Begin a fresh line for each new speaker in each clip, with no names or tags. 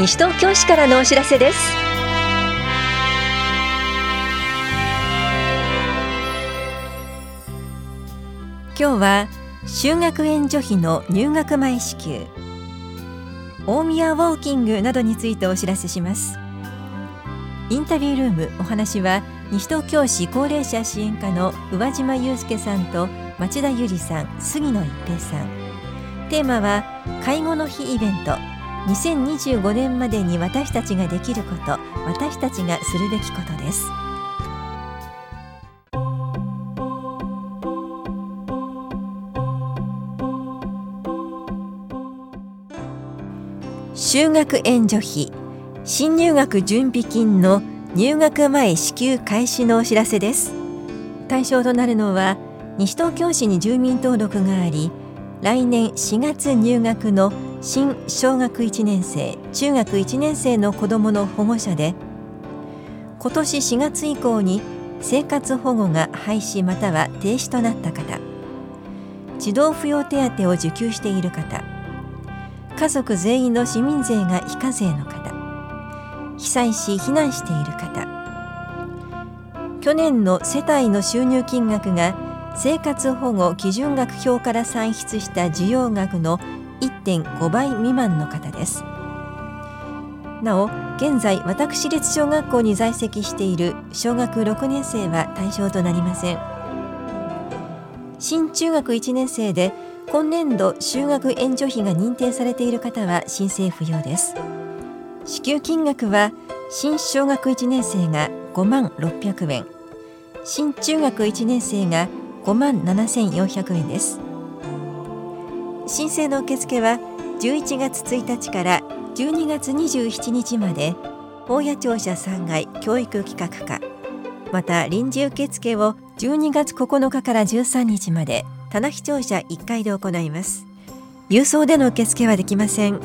西東京市からのお知らせです。今日は修学援助費の入学前支給。大宮ウォーキングなどについてお知らせします。インタビュールームお話は西東京市高齢者支援課の宇和島祐介さんと町田由里さん杉野一平さん。テーマは介護の日イベント。2025年までに私たちができること私たちがするべきことです。就学援助費新入学準備金の入学前支給開始のお知らせです。対象となるのは西東京市に住民登録があり来年4月入学の新小学1年生中学1年生の子どもの保護者で今年4月以降に生活保護が廃止または停止となった方児童扶養手当を受給している方家族全員の市民税が非課税の方被災し避難している方去年の世帯の収入金額が生活保護基準額表から算出した需要額の1.5倍未満の方です。なお現在私立小学校に在籍している小学6年生は対象となりません。新中学1年生で今年度就学援助費が認定されている方は申請不要です。支給金額は新小学1年生が5万600円。新中学1年生が5万7400円です。申請の受付は11月1日から12月27日まで大谷庁舎3階教育企画課また臨時受付を12月9日から13日まで棚視聴者1階で行います。郵送での受付はできません。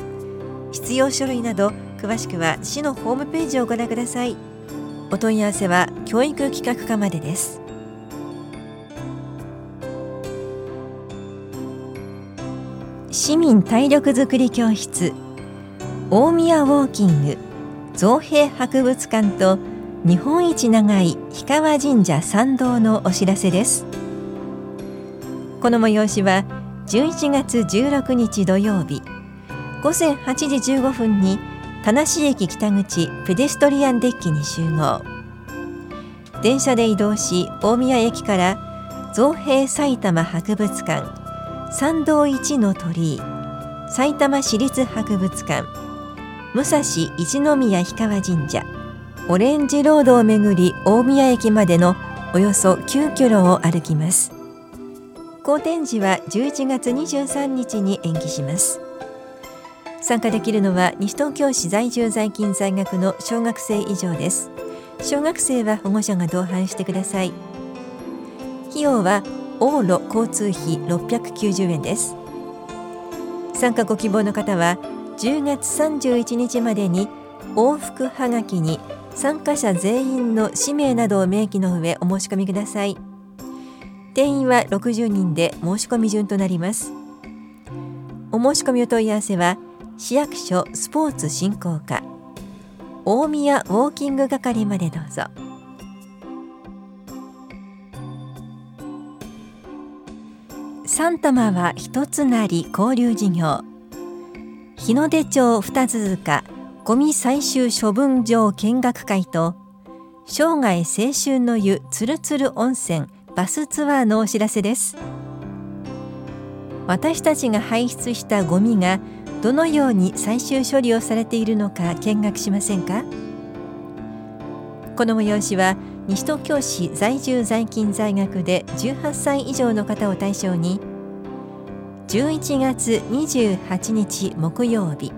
必要書類など詳しくは市のホームページをご覧ください。お問い合わせは教育企画課までです。市民体力づくり教室。大宮ウォーキング。造幣博物館と日本一長い氷川神社参道のお知らせです。この催しは11月16日土曜日。午前8時15分に田無駅北口ペデストリアンデッキに集合。電車で移動し大宮駅から造幣埼玉博物館。参道一の鳥居埼玉市立博物館武蔵一宮氷川神社オレンジロードをめぐり大宮駅までのおよそ9キロを歩きます。好展示は11月23日に延期します。参加できるのは西東京市在住在勤在学の小学生以上です。小学生は保護者が同伴してください。費用は往路交通費690円です。参加ご希望の方は10月31日までに往復はがきに参加者全員の氏名などを明記の上お申し込みください。定員は60人で申し込み順となります。お申し込みお問い合わせは市役所スポーツ振興課大宮ウォーキング係までどうぞ。三玉は一つなり交流事業。日の出町二塚ゴミ採集処分場見学会と生涯青春の湯つるつる温泉バスツアーのお知らせです。私たちが排出したゴミがどのように最終処理をされているのか見学しませんか？この催しは西東京市在住在勤在学で18歳以上の方を対象に11月28日木曜日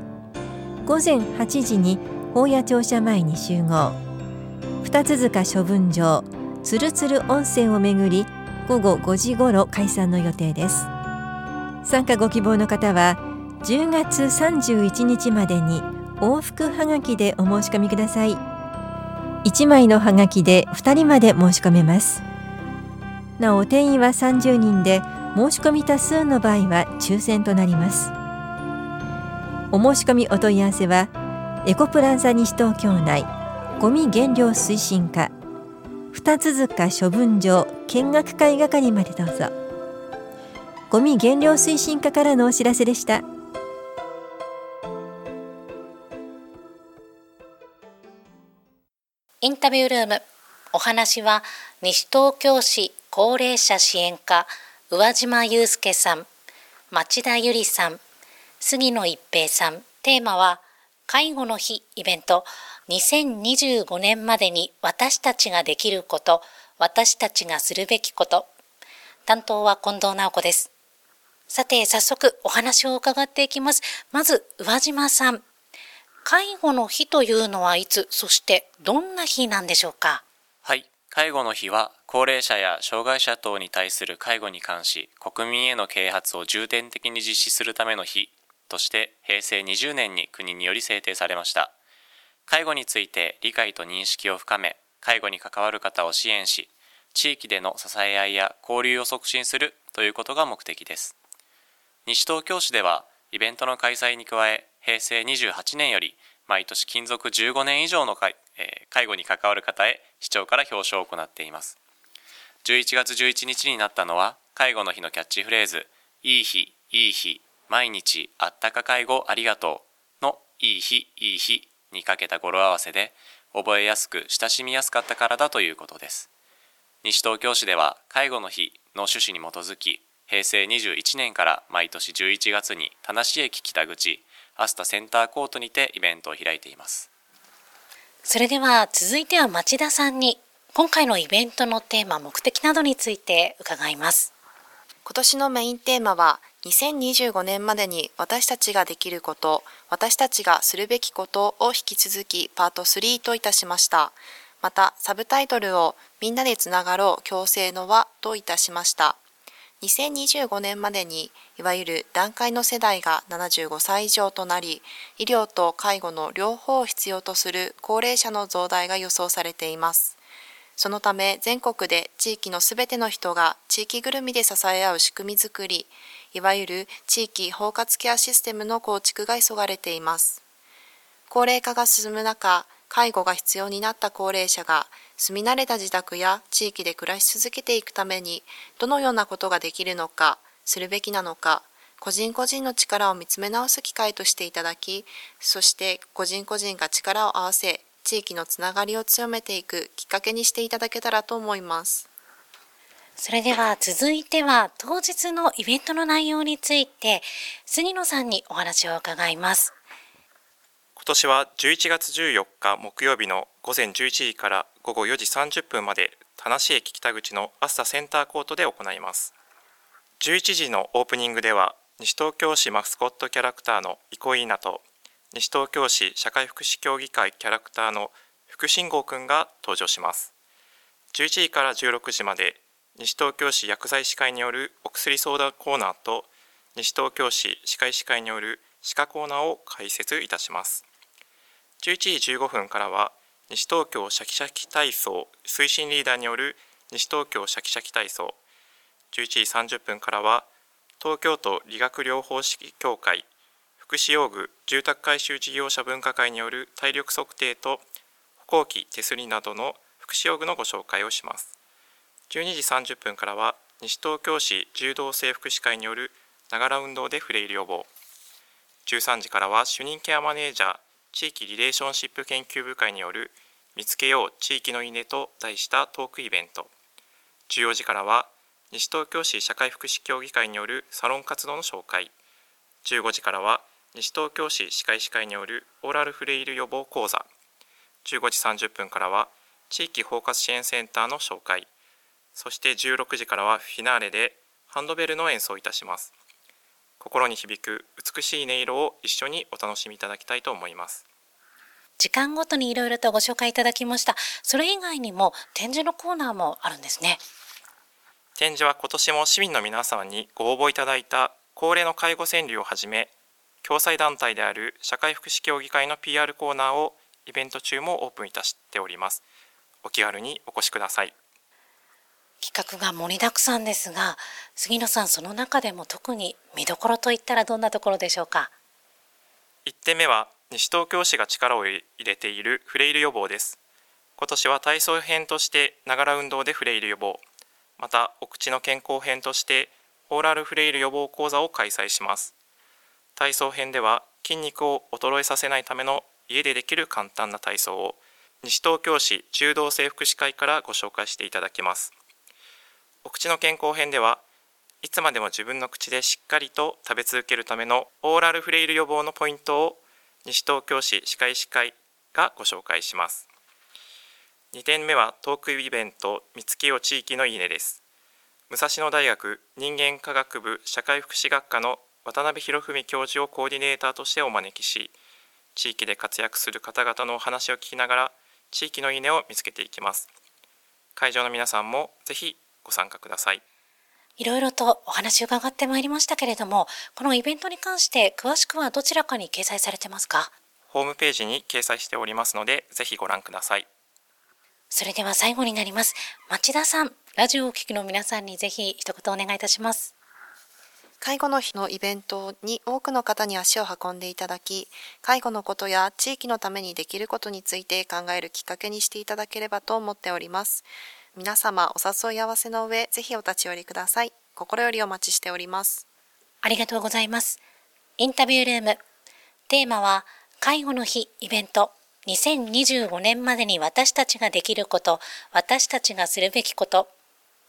午前8時に法屋庁舎前に集合。二つ塚処分場つるつる温泉をめぐり午後5時ごろ解散の予定です。参加ご希望の方は10月31日までに往復はがきでお申し込みください。1枚のはがきで2人まで申し込めます。なお定員は30人で申し込み多数の場合は抽選となります。お申し込みお問い合わせはエコプランザ西東京内ゴミ減量推進課二続か処分場見学会係までどうぞ。ゴミ減量推進課からのお知らせでした。
インタビュールーム。お話は西東京市高齢者支援課宇和島祐介さん町田由里さん杉野一平さん。テーマは介護の日イベント。2025年までに私たちができること私たちがするべきこと。担当は近藤直子です。さて早速お話を伺っていきます。まず宇和島さん。介護の日というのはいつそしてどんな日なんでしょうか？
はい。介護の日は高齢者や障害者等に対する介護に関し国民への啓発を重点的に実施するための日として平成20年に国により制定されました。介護について理解と認識を深め介護に関わる方を支援し地域での支え合いや交流を促進するということが目的です。西東京市ではイベントの開催に加え平成28年より毎年勤続15年以上の介,、え介護に関わる方へ市長から表彰を行っています。11月11日になったのは介護の日のキャッチフレーズいい日いい日毎日あったか介護ありがとうのいい日いい日にかけた語呂合わせで覚えやすく親しみやすかったからだということです。西東京市では介護の日の趣旨に基づき平成21年から毎年11月に田無駅北口アスタセンターコートにてイベントを開いています
それでは続いては町田さんに今回のイベントのテーマ目的などについて伺います
今年のメインテーマは2025年までに私たちができること、私たちがするべきことを引き続きパート3といたしました。また、サブタイトルをみんなでつながろう共生の輪といたしました。2025年までにいわゆる団塊の世代が75歳以上となり医療と介護の両方を必要とする高齢者の増大が予想されていますそのため全国で地域のすべての人が地域ぐるみで支え合う仕組みづくりいわゆる地域包括ケアシステムの構築が急がれています。高齢化が進む中、介護が必要になった高齢者が住み慣れた自宅や地域で暮らし続けていくためにどのようなことができるのか、するべきなのか、個人個人の力を見つめ直す機会としていただき、そして個人個人が力を合わせ、地域のつながりを強めていくきっかけにしていただけたらと思います。
それでは続いては当日のイベントの内容について杉野さんにお話を伺います
年は11月14日木曜日の午前11時から午後4時30分まで田無駅北口のアスタセンターコートで行います。11時のオープニングでは西東京市マスコットキャラクターの憩いなと西東京市社会福祉協議会キャラクターの福信号くんが登場します。11時から16時まで西東京市薬剤師会によるお薬相談コーナーと西東京市歯科医師会による歯科コーナーを開設いたします。11時15分からは西東京シャキシャキ体操推進リーダーによる西東京シャキシャキ体操。11時30分からは東京都理学療法士協会福祉用具住宅改修事業者分科会による体力測定と歩行器手すりなどの福祉用具のご紹介をします。12時30分からは西東京市柔道整復師会によるながら運動でフレイル予防。13時からは主任ケアマネージャー地域リレーションシップ研究部会による見つけよう地域の稲と題したトークイベント。14時からは西東京市社会福祉協議会によるサロン活動の紹介。15時からは西東京市歯科医師会によるオーラルフレイル予防講座。15時30分からは地域包括支援センターの紹介。そして16時からはフィナーレでハンドベルの演奏いたします。心に響く美しい音色を一緒にお楽しみいただきたいと思います。
時間ごとにいろいろとご紹介いただきました。それ以外にも展示のコーナーもあるんですね。
展示は今年も市民の皆様にご応募いただいた高齢の介護川柳をはじめ共済団体である社会福祉協議会の PR コーナーをイベント中もオープンいたしております。お気軽にお越しください
企画が盛りだくさんですが杉野さんその中でも特に見どころといったらどんなところでしょうか
？1点目は西東京市が力を入れているフレイル予防です。今年は体操編としてながら運動でフレイル予防。またお口の健康編としてオーラルフレイル予防講座を開催します。体操編では筋肉を衰えさせないための家でできる簡単な体操を西東京市中道整福祉会からご紹介していただきます。お口の健康編ではいつまでも自分の口でしっかりと食べ続けるためのオーラルフレイル予防のポイントを西東京市歯科医師会がご紹介します。2点目はトークイベント見つけよ地域のいいねです。武蔵野大学人間科学部社会福祉学科の渡辺博文教授をコーディネーターとしてお招きし地域で活躍する方々のお話を聞きながら地域のいいねを見つけていきます。会場の皆さんもぜひご参加ください。
いろいろとお話を伺ってまいりましたけれどもこのイベントに関して詳しくはどちらかに掲載されてますか？
ホームページに掲載しておりますのでぜひご覧ください。
それでは最後になります。町田さんラジオをお聞きの皆さんにぜひ一言お願いいたします。
介護の日のイベントに多くの方に足を運んでいただき、介護のことや地域のためにできることについて考えるきっかけにしていただければと思っております。皆様お誘い合わせの上、ぜひお立ち寄りください。心よりお待ちしております。
ありがとうございます。インタビュールーム。テーマは、介護の日イベント。2025年までに私たちができること、私たちがするべきこと。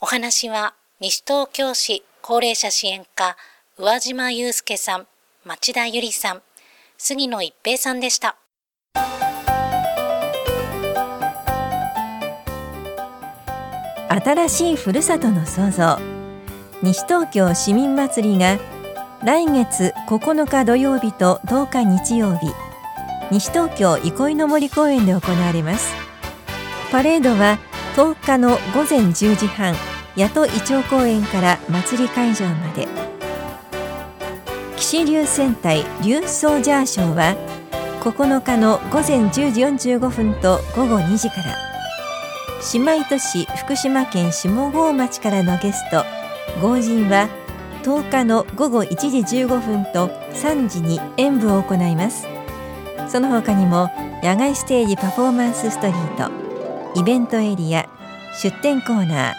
お話は、西東京市高齢者支援課、宇和島祐介さん、町田ゆりさん、杉野一平さんでした。
新しいふるさとの創造。西東京市民祭りが来月9日土曜日と10日日曜日西東京憩いの森公園で行われます。パレードは10日の午前10時半八戸イチョウ公園から祭り会場まで。岸流戦隊流走ジャーショーは9日の午前10時45分と午後2時から。姉妹都市福島県下郷町からのゲスト合人は10日の午後1時15分と3時に演舞を行います。その他にも野外ステージパフォーマンスストリートイベントエリア出店コーナー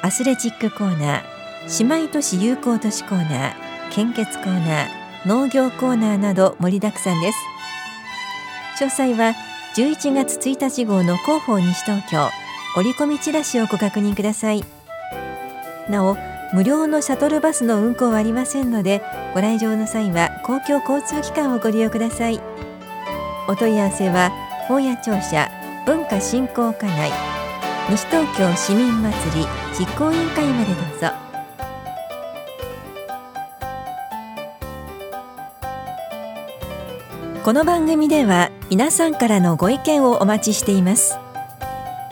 アスレチックコーナー姉妹都市友好都市コーナー献血コーナー農業コーナーなど盛りだくさんです。詳細は11月1日号の広報西東京折り込みチラシをご確認ください。なお無料のシャトルバスの運行はありませんのでご来場の際は公共交通機関をご利用ください。お問い合わせは本屋庁舎文化振興課内西東京市民祭り実行委員会までどうぞ。この番組では皆さんからのご意見をお待ちしています。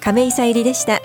亀井さゆりでした。